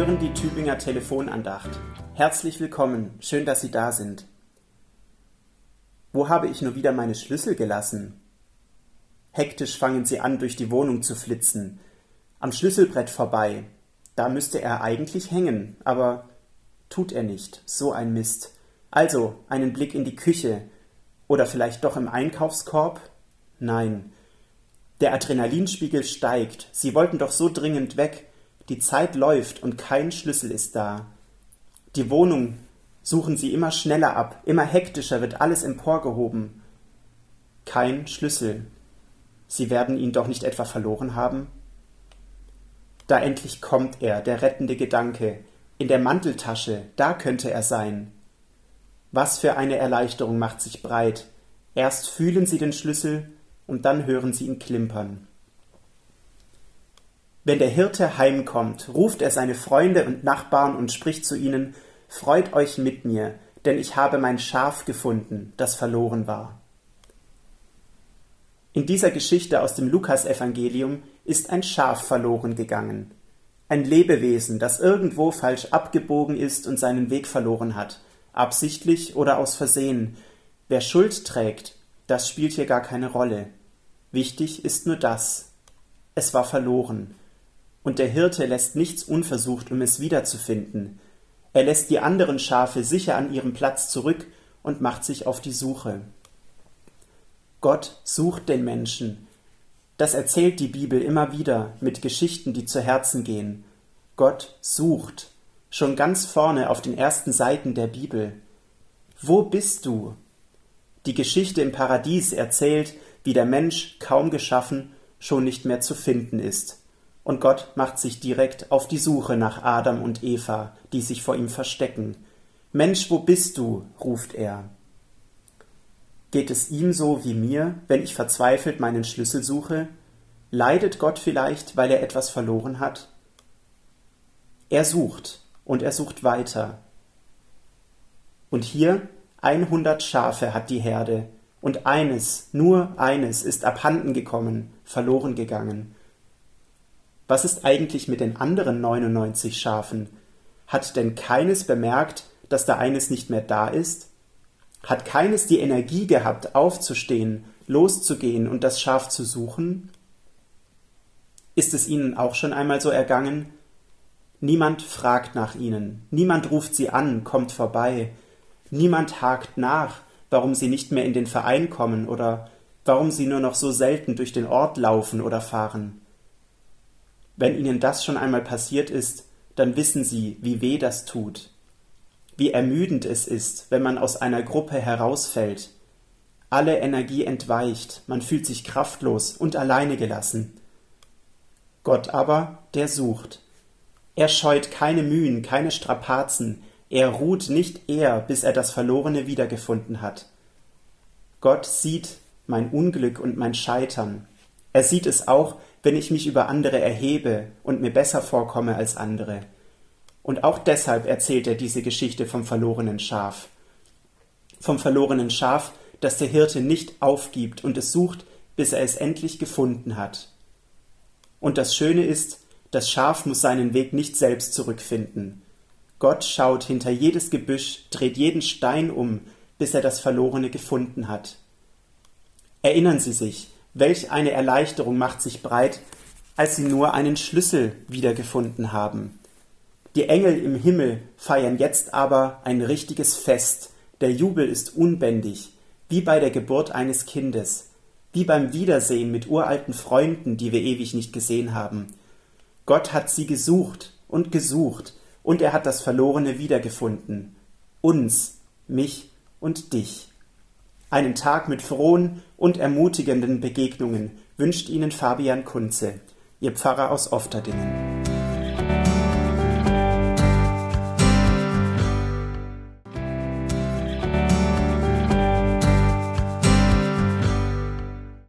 Efinger Telefonandacht. Herzlich willkommen, schön, dass Sie da sind. Wo habe ich nur wieder meine Schlüssel gelassen? Hektisch fangen sie an, durch die Wohnung zu flitzen. Am Schlüsselbrett vorbei. Da müsste er eigentlich hängen, aber tut er nicht. So ein Mist. Also einen Blick in die Küche. Oder vielleicht doch im Einkaufskorb? Nein. Der Adrenalinspiegel steigt. Sie wollten doch so dringend weg. Die Zeit läuft und kein Schlüssel ist da. Die Wohnung suchen sie immer schneller ab, immer hektischer wird alles emporgehoben. Kein Schlüssel. Sie werden ihn doch nicht etwa verloren haben? Da endlich kommt er, der rettende Gedanke. In der Manteltasche, da könnte er sein. Was für eine Erleichterung macht sich breit. Erst fühlen sie den Schlüssel und dann hören sie ihn klimpern. Wenn der Hirte heimkommt, ruft er seine Freunde und Nachbarn und spricht zu ihnen Freut euch mit mir, denn ich habe mein Schaf gefunden, das verloren war. In dieser Geschichte aus dem Lukasevangelium ist ein Schaf verloren gegangen. Ein Lebewesen, das irgendwo falsch abgebogen ist und seinen Weg verloren hat, absichtlich oder aus Versehen. Wer Schuld trägt, das spielt hier gar keine Rolle. Wichtig ist nur das. Es war verloren und der Hirte lässt nichts unversucht, um es wiederzufinden. Er lässt die anderen Schafe sicher an ihrem Platz zurück und macht sich auf die Suche. Gott sucht den Menschen. Das erzählt die Bibel immer wieder mit Geschichten, die zu Herzen gehen. Gott sucht, schon ganz vorne auf den ersten Seiten der Bibel. Wo bist du? Die Geschichte im Paradies erzählt, wie der Mensch, kaum geschaffen, schon nicht mehr zu finden ist und Gott macht sich direkt auf die Suche nach Adam und Eva, die sich vor ihm verstecken. Mensch, wo bist du? ruft er. Geht es ihm so wie mir, wenn ich verzweifelt meinen Schlüssel suche? Leidet Gott vielleicht, weil er etwas verloren hat? Er sucht und er sucht weiter. Und hier einhundert Schafe hat die Herde, und eines, nur eines ist abhanden gekommen, verloren gegangen. Was ist eigentlich mit den anderen 99 Schafen? Hat denn keines bemerkt, dass da eines nicht mehr da ist? Hat keines die Energie gehabt, aufzustehen, loszugehen und das Schaf zu suchen? Ist es ihnen auch schon einmal so ergangen? Niemand fragt nach ihnen, niemand ruft sie an, kommt vorbei, niemand hakt nach, warum sie nicht mehr in den Verein kommen oder warum sie nur noch so selten durch den Ort laufen oder fahren. Wenn Ihnen das schon einmal passiert ist, dann wissen Sie, wie weh das tut, wie ermüdend es ist, wenn man aus einer Gruppe herausfällt. Alle Energie entweicht, man fühlt sich kraftlos und alleine gelassen. Gott aber, der sucht. Er scheut keine Mühen, keine Strapazen, er ruht nicht eher, bis er das Verlorene wiedergefunden hat. Gott sieht mein Unglück und mein Scheitern. Er sieht es auch, wenn ich mich über andere erhebe und mir besser vorkomme als andere. Und auch deshalb erzählt er diese Geschichte vom verlorenen Schaf. Vom verlorenen Schaf, das der Hirte nicht aufgibt und es sucht, bis er es endlich gefunden hat. Und das Schöne ist, das Schaf muss seinen Weg nicht selbst zurückfinden. Gott schaut hinter jedes Gebüsch, dreht jeden Stein um, bis er das Verlorene gefunden hat. Erinnern Sie sich, Welch eine Erleichterung macht sich breit, als sie nur einen Schlüssel wiedergefunden haben. Die Engel im Himmel feiern jetzt aber ein richtiges Fest, der Jubel ist unbändig, wie bei der Geburt eines Kindes, wie beim Wiedersehen mit uralten Freunden, die wir ewig nicht gesehen haben. Gott hat sie gesucht und gesucht, und er hat das Verlorene wiedergefunden. Uns, mich und dich. Einen Tag mit frohen und ermutigenden Begegnungen wünscht Ihnen Fabian Kunze, Ihr Pfarrer aus Ofterdingen.